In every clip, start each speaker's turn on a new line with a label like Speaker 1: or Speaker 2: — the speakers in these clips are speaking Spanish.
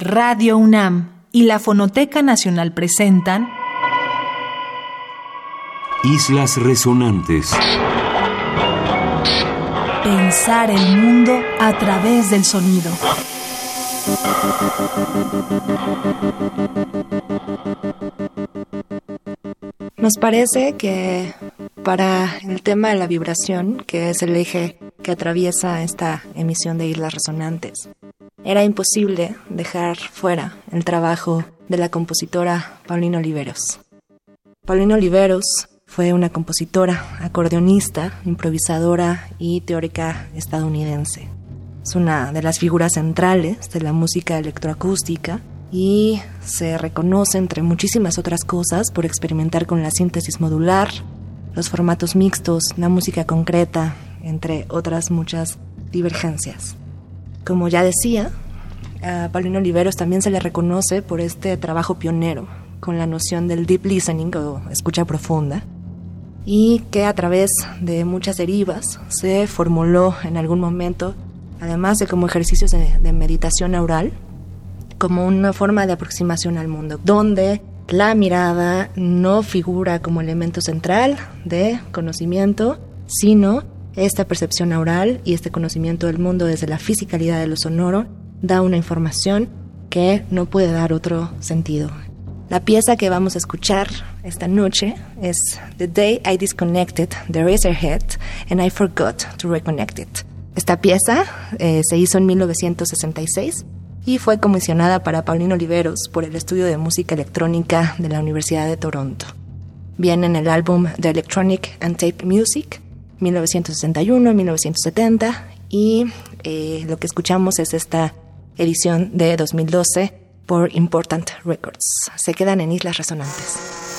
Speaker 1: Radio UNAM y la Fonoteca Nacional presentan
Speaker 2: Islas Resonantes.
Speaker 1: Pensar el mundo a través del sonido.
Speaker 3: Nos parece que para el tema de la vibración, que es el eje que atraviesa esta emisión de Islas Resonantes, era imposible dejar fuera el trabajo de la compositora Paulina Oliveros. Paulina Oliveros fue una compositora, acordeonista, improvisadora y teórica estadounidense. Es una de las figuras centrales de la música electroacústica y se reconoce entre muchísimas otras cosas por experimentar con la síntesis modular, los formatos mixtos, la música concreta, entre otras muchas divergencias. Como ya decía, a Paulino Oliveros también se le reconoce por este trabajo pionero con la noción del deep listening o escucha profunda y que a través de muchas derivas se formuló en algún momento, además de como ejercicios de, de meditación oral, como una forma de aproximación al mundo, donde la mirada no figura como elemento central de conocimiento, sino esta percepción oral y este conocimiento del mundo desde la fisicalidad de lo sonoro da una información que no puede dar otro sentido. La pieza que vamos a escuchar esta noche es The Day I Disconnected the Razorhead and I Forgot to Reconnect It. Esta pieza eh, se hizo en 1966 y fue comisionada para Paulino Oliveros por el Estudio de Música Electrónica de la Universidad de Toronto. Viene en el álbum The Electronic and Tape Music 1961-1970 y eh, lo que escuchamos es esta edición de 2012 por Important Records. Se quedan en Islas Resonantes.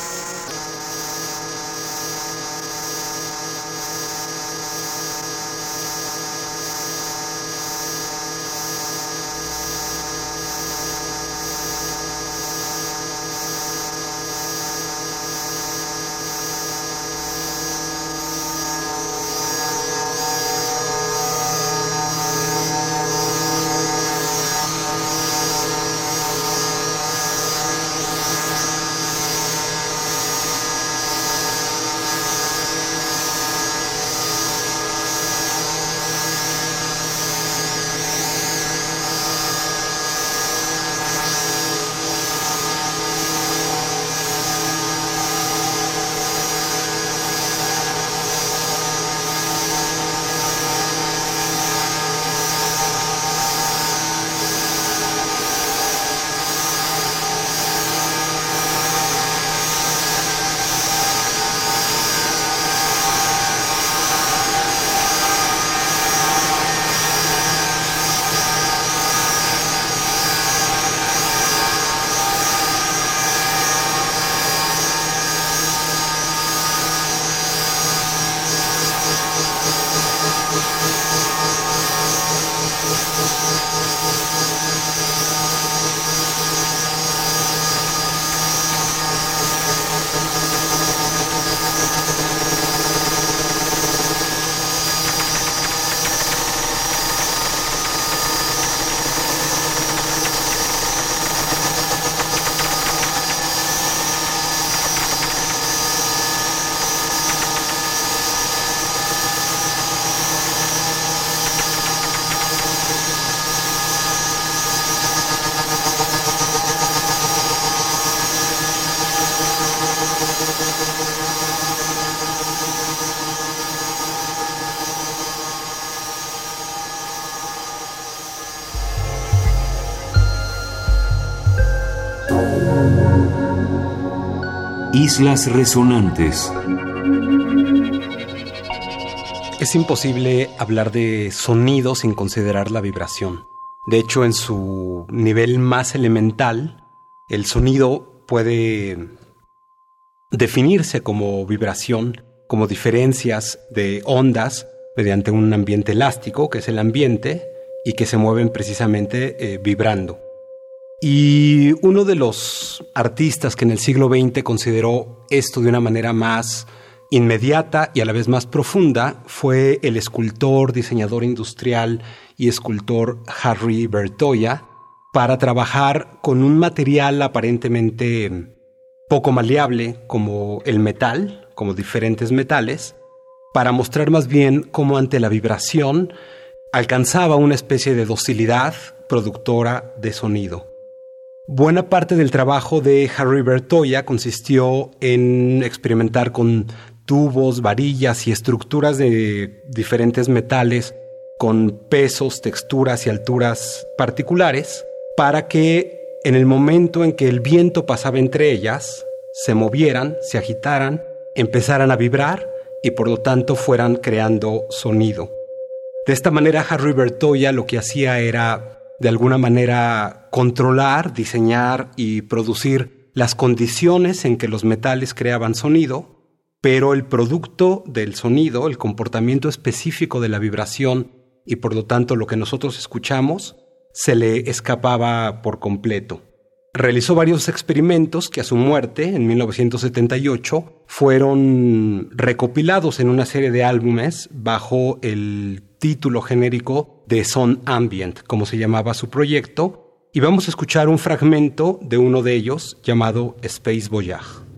Speaker 2: Islas Resonantes.
Speaker 4: Es imposible hablar de sonido sin considerar la vibración. De hecho, en su nivel más elemental, el sonido puede definirse como vibración, como diferencias de ondas mediante un ambiente elástico, que es el ambiente, y que se mueven precisamente eh, vibrando. Y uno de los artistas que en el siglo XX consideró esto de una manera más inmediata y a la vez más profunda fue el escultor, diseñador industrial y escultor Harry Bertoya, para trabajar con un material aparentemente poco maleable como el metal, como diferentes metales, para mostrar más bien cómo ante la vibración alcanzaba una especie de docilidad productora de sonido. Buena parte del trabajo de Harry Bertoya consistió en experimentar con tubos, varillas y estructuras de diferentes metales con pesos, texturas y alturas particulares para que en el momento en que el viento pasaba entre ellas, se movieran, se agitaran, empezaran a vibrar y por lo tanto fueran creando sonido. De esta manera Harry Bertoya lo que hacía era de alguna manera controlar, diseñar y producir las condiciones en que los metales creaban sonido, pero el producto del sonido, el comportamiento específico de la vibración y por lo tanto lo que nosotros escuchamos, se le escapaba por completo. Realizó varios experimentos que a su muerte, en 1978, fueron recopilados en una serie de álbumes bajo el título genérico de Son Ambient, como se llamaba su proyecto, y vamos a escuchar un fragmento de uno de ellos llamado Space Voyage.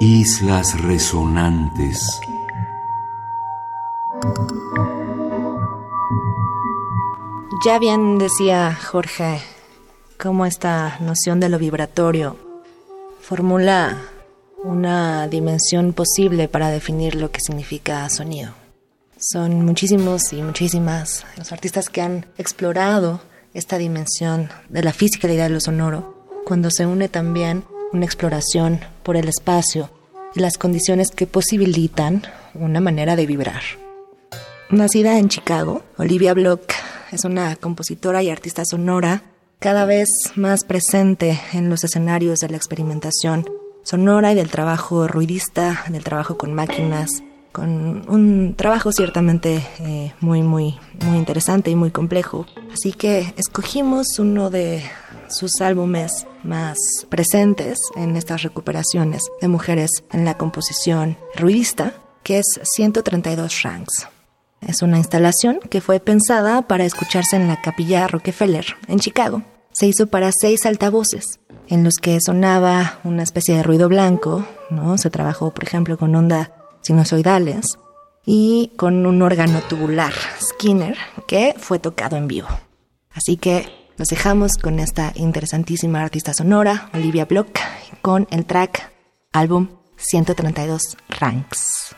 Speaker 2: Islas resonantes.
Speaker 3: Ya bien decía Jorge cómo esta noción de lo vibratorio formula una dimensión posible para definir lo que significa sonido. Son muchísimos y muchísimas los artistas que han explorado esta dimensión de la fisicalidad de lo sonoro, cuando se une también una exploración por el espacio y las condiciones que posibilitan una manera de vibrar. Nacida en Chicago, Olivia Block es una compositora y artista sonora cada vez más presente en los escenarios de la experimentación sonora y del trabajo ruidista, del trabajo con máquinas, con un trabajo ciertamente eh, muy, muy, muy interesante y muy complejo. Así que escogimos uno de sus álbumes más presentes en estas recuperaciones de mujeres en la composición ruidista, que es 132 Ranks. Es una instalación que fue pensada para escucharse en la capilla Rockefeller, en Chicago. Se hizo para seis altavoces, en los que sonaba una especie de ruido blanco, ¿no? Se trabajó, por ejemplo, con onda sinusoidales y con un órgano tubular, Skinner, que fue tocado en vivo. Así que nos dejamos con esta interesantísima artista sonora, Olivia Block, con el track álbum 132 Ranks.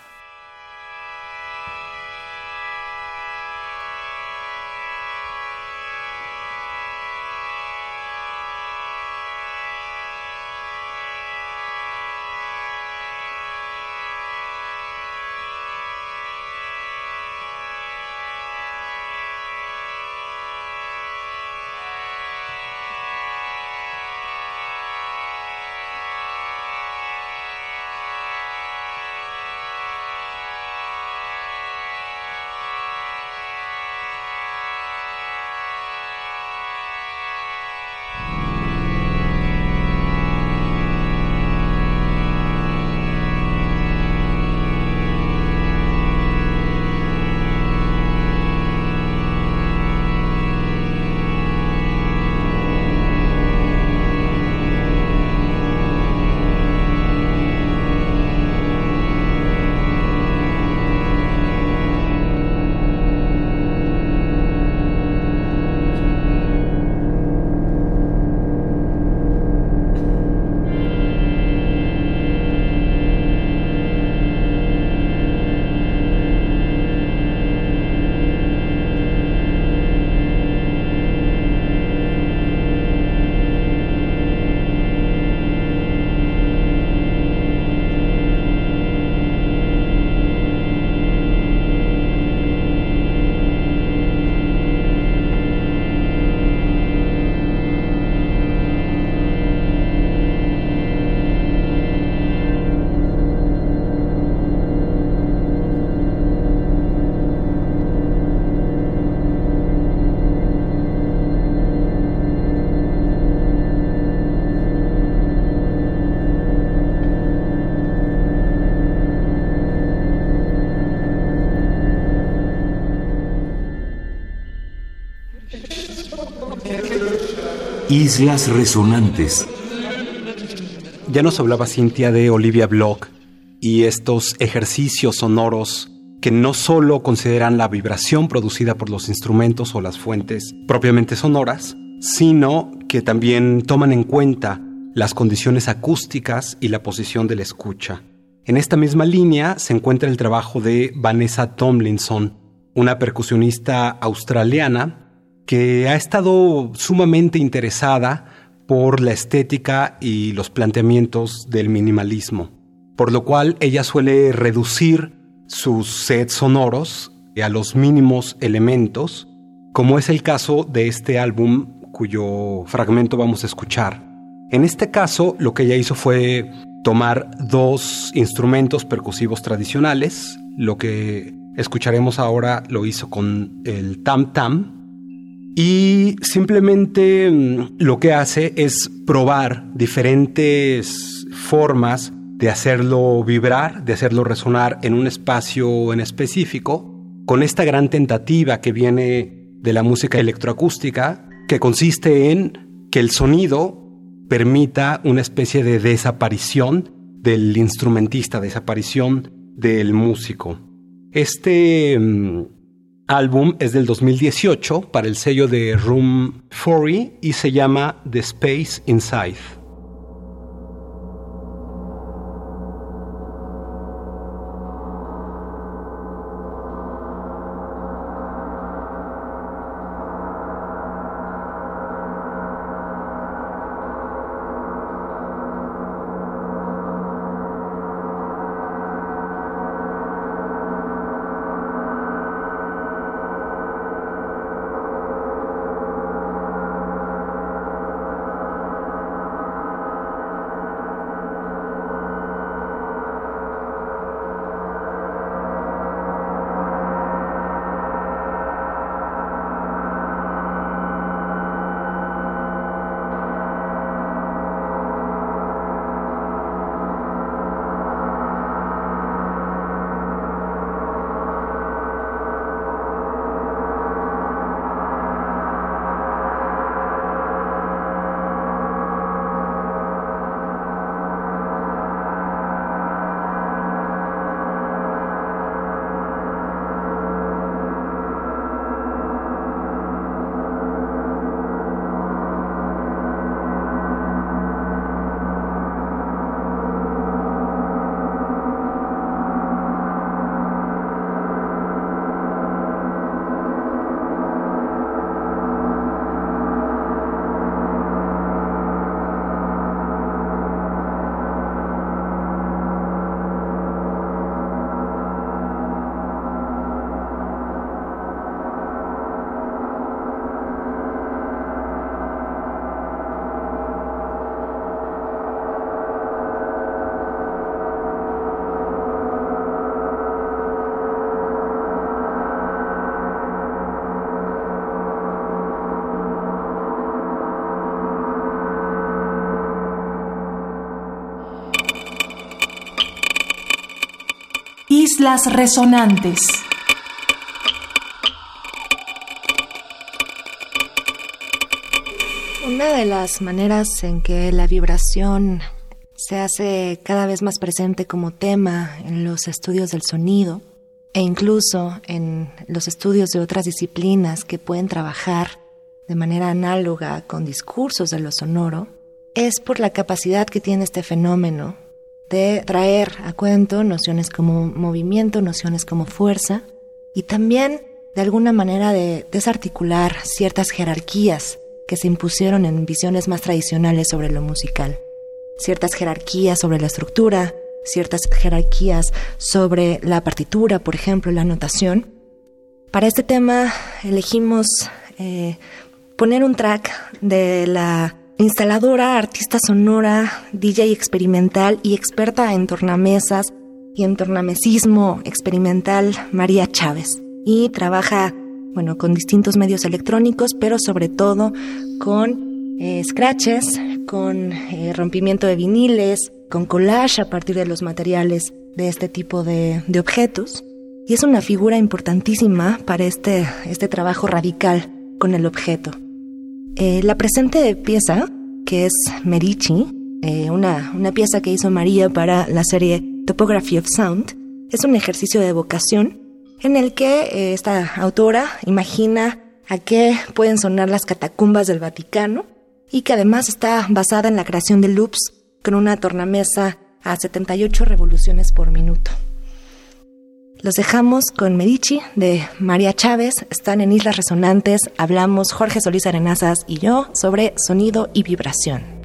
Speaker 2: Islas Resonantes.
Speaker 4: Ya nos hablaba Cintia de Olivia Block y estos ejercicios sonoros que no solo consideran la vibración producida por los instrumentos o las fuentes propiamente sonoras, sino que también toman en cuenta las condiciones acústicas y la posición de la escucha. En esta misma línea se encuentra el trabajo de Vanessa Tomlinson, una percusionista australiana que ha estado sumamente interesada por la estética y los planteamientos del minimalismo, por lo cual ella suele reducir sus sets sonoros a los mínimos elementos, como es el caso de este álbum cuyo fragmento vamos a escuchar. En este caso, lo que ella hizo fue tomar dos instrumentos percusivos tradicionales, lo que escucharemos ahora lo hizo con el tam tam, y simplemente mm, lo que hace es probar diferentes formas de hacerlo vibrar, de hacerlo resonar en un espacio en específico, con esta gran tentativa que viene de la música electroacústica, que consiste en que el sonido permita una especie de desaparición del instrumentista, desaparición del músico. Este mm, álbum es del 2018 para el sello de Room 40 y se llama The Space Inside.
Speaker 1: Islas Resonantes.
Speaker 3: Una de las maneras en que la vibración se hace cada vez más presente como tema en los estudios del sonido e incluso en los estudios de otras disciplinas que pueden trabajar de manera análoga con discursos de lo sonoro, es por la capacidad que tiene este fenómeno de traer a cuento nociones como movimiento, nociones como fuerza y también de alguna manera de desarticular ciertas jerarquías que se impusieron en visiones más tradicionales sobre lo musical. Ciertas jerarquías sobre la estructura, ciertas jerarquías sobre la partitura, por ejemplo, la notación. Para este tema elegimos eh, poner un track de la instaladora, artista sonora, DJ experimental y experta en tornamesas y en tornamesismo experimental María Chávez. Y trabaja, bueno, con distintos medios electrónicos, pero sobre todo con eh, scratches, con eh, rompimiento de viniles, con collage a partir de los materiales de este tipo de, objetos. Y es una figura importantísima para este, este trabajo radical con el objeto. Eh, la presente pieza, que es Medici, eh, una, una pieza que hizo María para la serie Topography of Sound, es un ejercicio de evocación en el que eh, esta autora imagina a qué pueden sonar las catacumbas del Vaticano y que además está basada en la creación de loops con una tornamesa a 78 revoluciones por minuto. Los dejamos con Medici de María Chávez. Están en Islas Resonantes. Hablamos Jorge Solís Arenazas y yo sobre sonido y vibración.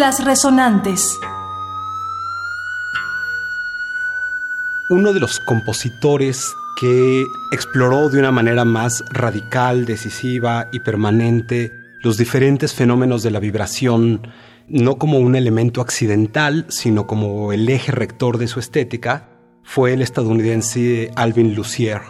Speaker 1: Islas Resonantes.
Speaker 4: Uno de los compositores que exploró de una manera más radical, decisiva y permanente los diferentes fenómenos de la vibración, no como un elemento accidental, sino como el eje rector de su estética, fue el estadounidense Alvin Lucier,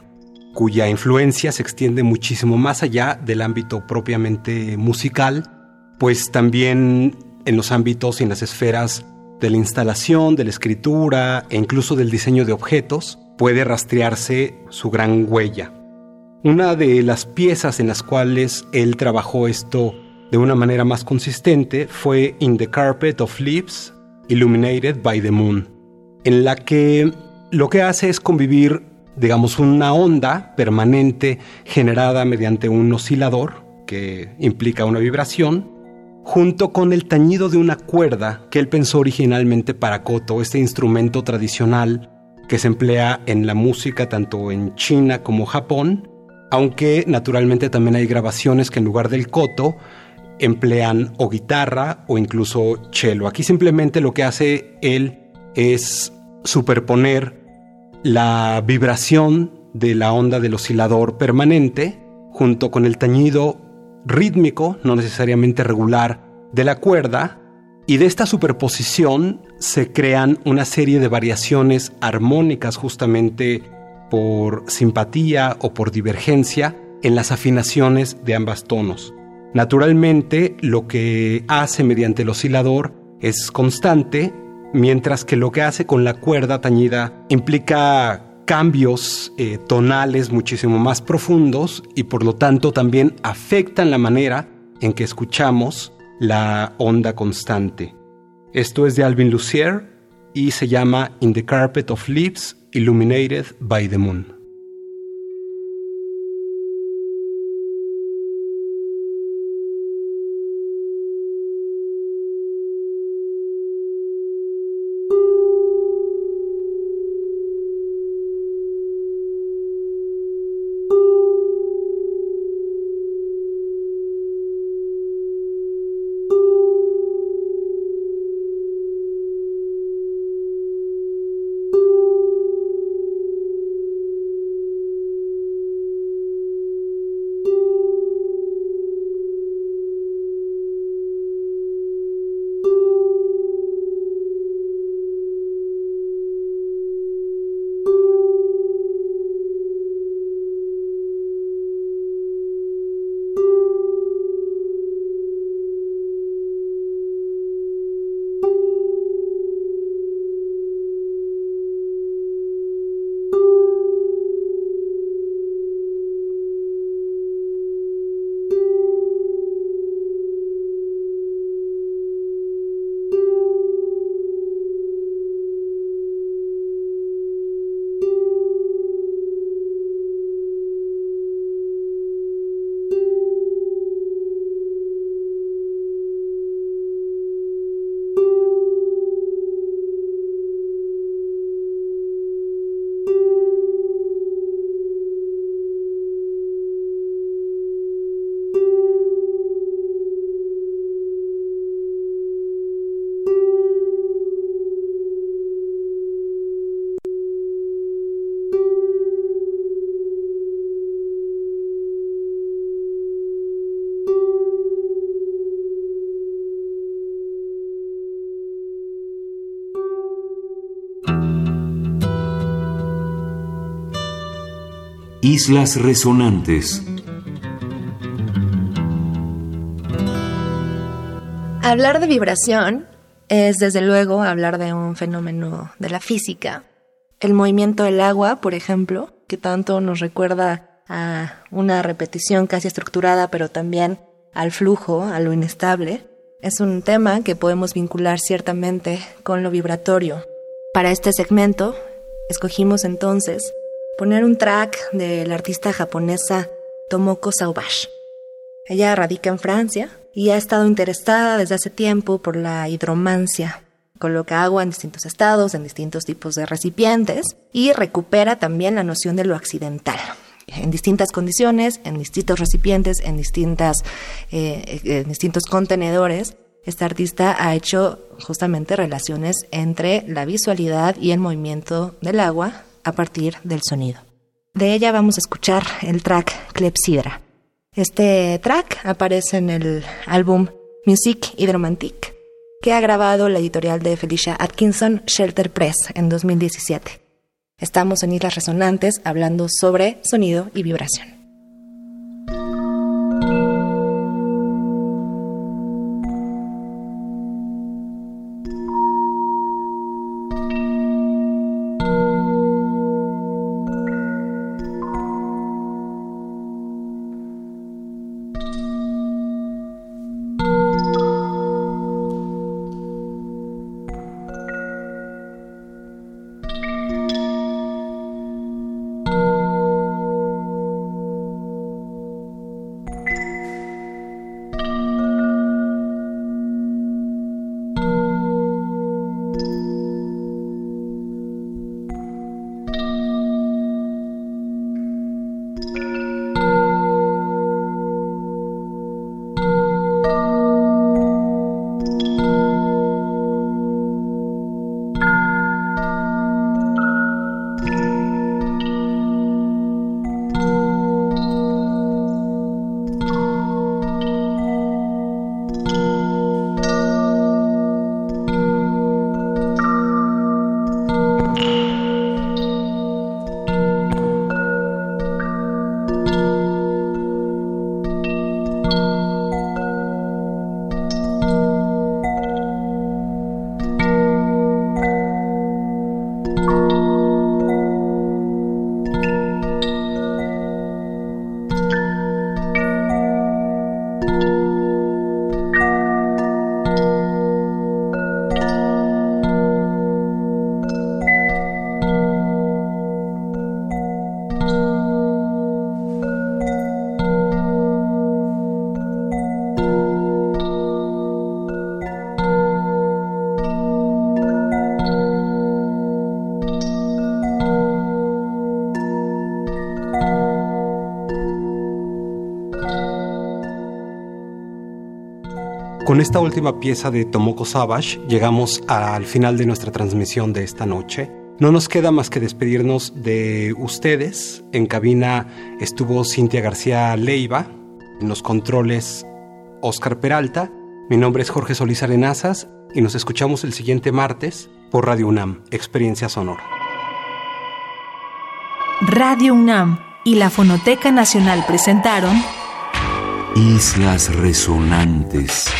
Speaker 4: cuya influencia se extiende muchísimo más allá del ámbito propiamente musical, pues también en los ámbitos y en las esferas de la instalación, de la escritura e incluso del diseño de objetos, puede rastrearse su gran huella. Una de las piezas en las cuales él trabajó esto de una manera más consistente fue In the Carpet of Leaves, Illuminated by the Moon, en la que lo que hace es convivir, digamos, una onda permanente generada mediante un oscilador que implica una vibración, junto con el tañido de una cuerda que él pensó originalmente para koto, este instrumento tradicional que se emplea en la música tanto en China como Japón, aunque naturalmente también hay grabaciones que en lugar del koto emplean o guitarra o incluso cello. Aquí simplemente lo que hace él es superponer la vibración de la onda del oscilador permanente junto con el tañido rítmico, no necesariamente regular, de la cuerda, y de esta superposición se crean una serie de variaciones armónicas justamente por simpatía o por divergencia en las afinaciones de ambas tonos. Naturalmente, lo que hace mediante el oscilador es constante, mientras que lo que hace con la cuerda tañida implica cambios eh, tonales muchísimo más profundos y por lo tanto también afectan la manera en que escuchamos la onda constante. Esto es de Alvin Lucier y se llama In the Carpet of Leaves Illuminated by the Moon.
Speaker 2: Islas Resonantes.
Speaker 3: Hablar de vibración es desde luego hablar de un fenómeno de la física. El movimiento del agua, por ejemplo, que tanto nos recuerda a una repetición casi estructurada, pero también al flujo, a lo inestable, es un tema que podemos vincular ciertamente con lo vibratorio. Para este segmento, escogimos entonces poner un track de la artista japonesa Tomoko Sauvage. Ella radica en Francia y ha estado interesada desde hace tiempo por la hidromancia. Coloca agua en distintos estados, en distintos tipos de recipientes y recupera también la noción de lo accidental. En distintas condiciones, en distintos recipientes, en, distintas, eh, en distintos contenedores, esta artista ha hecho justamente relaciones entre la visualidad y el movimiento del agua a partir del sonido. De ella vamos a escuchar el track Clepsidra. Este track aparece en el álbum Music Hydromantic, que ha grabado la editorial de Felicia Atkinson Shelter Press en 2017. Estamos en Islas Resonantes hablando sobre sonido y vibración.
Speaker 4: Con esta última pieza de Tomoko Savage llegamos al final de nuestra transmisión de esta noche. No nos queda más que despedirnos de ustedes. En cabina estuvo Cintia García Leiva, en los controles Oscar Peralta. Mi nombre es Jorge Solís Arenazas y nos escuchamos el siguiente martes por Radio UNAM, Experiencia Sonora.
Speaker 1: Radio UNAM y la Fonoteca Nacional presentaron
Speaker 2: Islas Resonantes.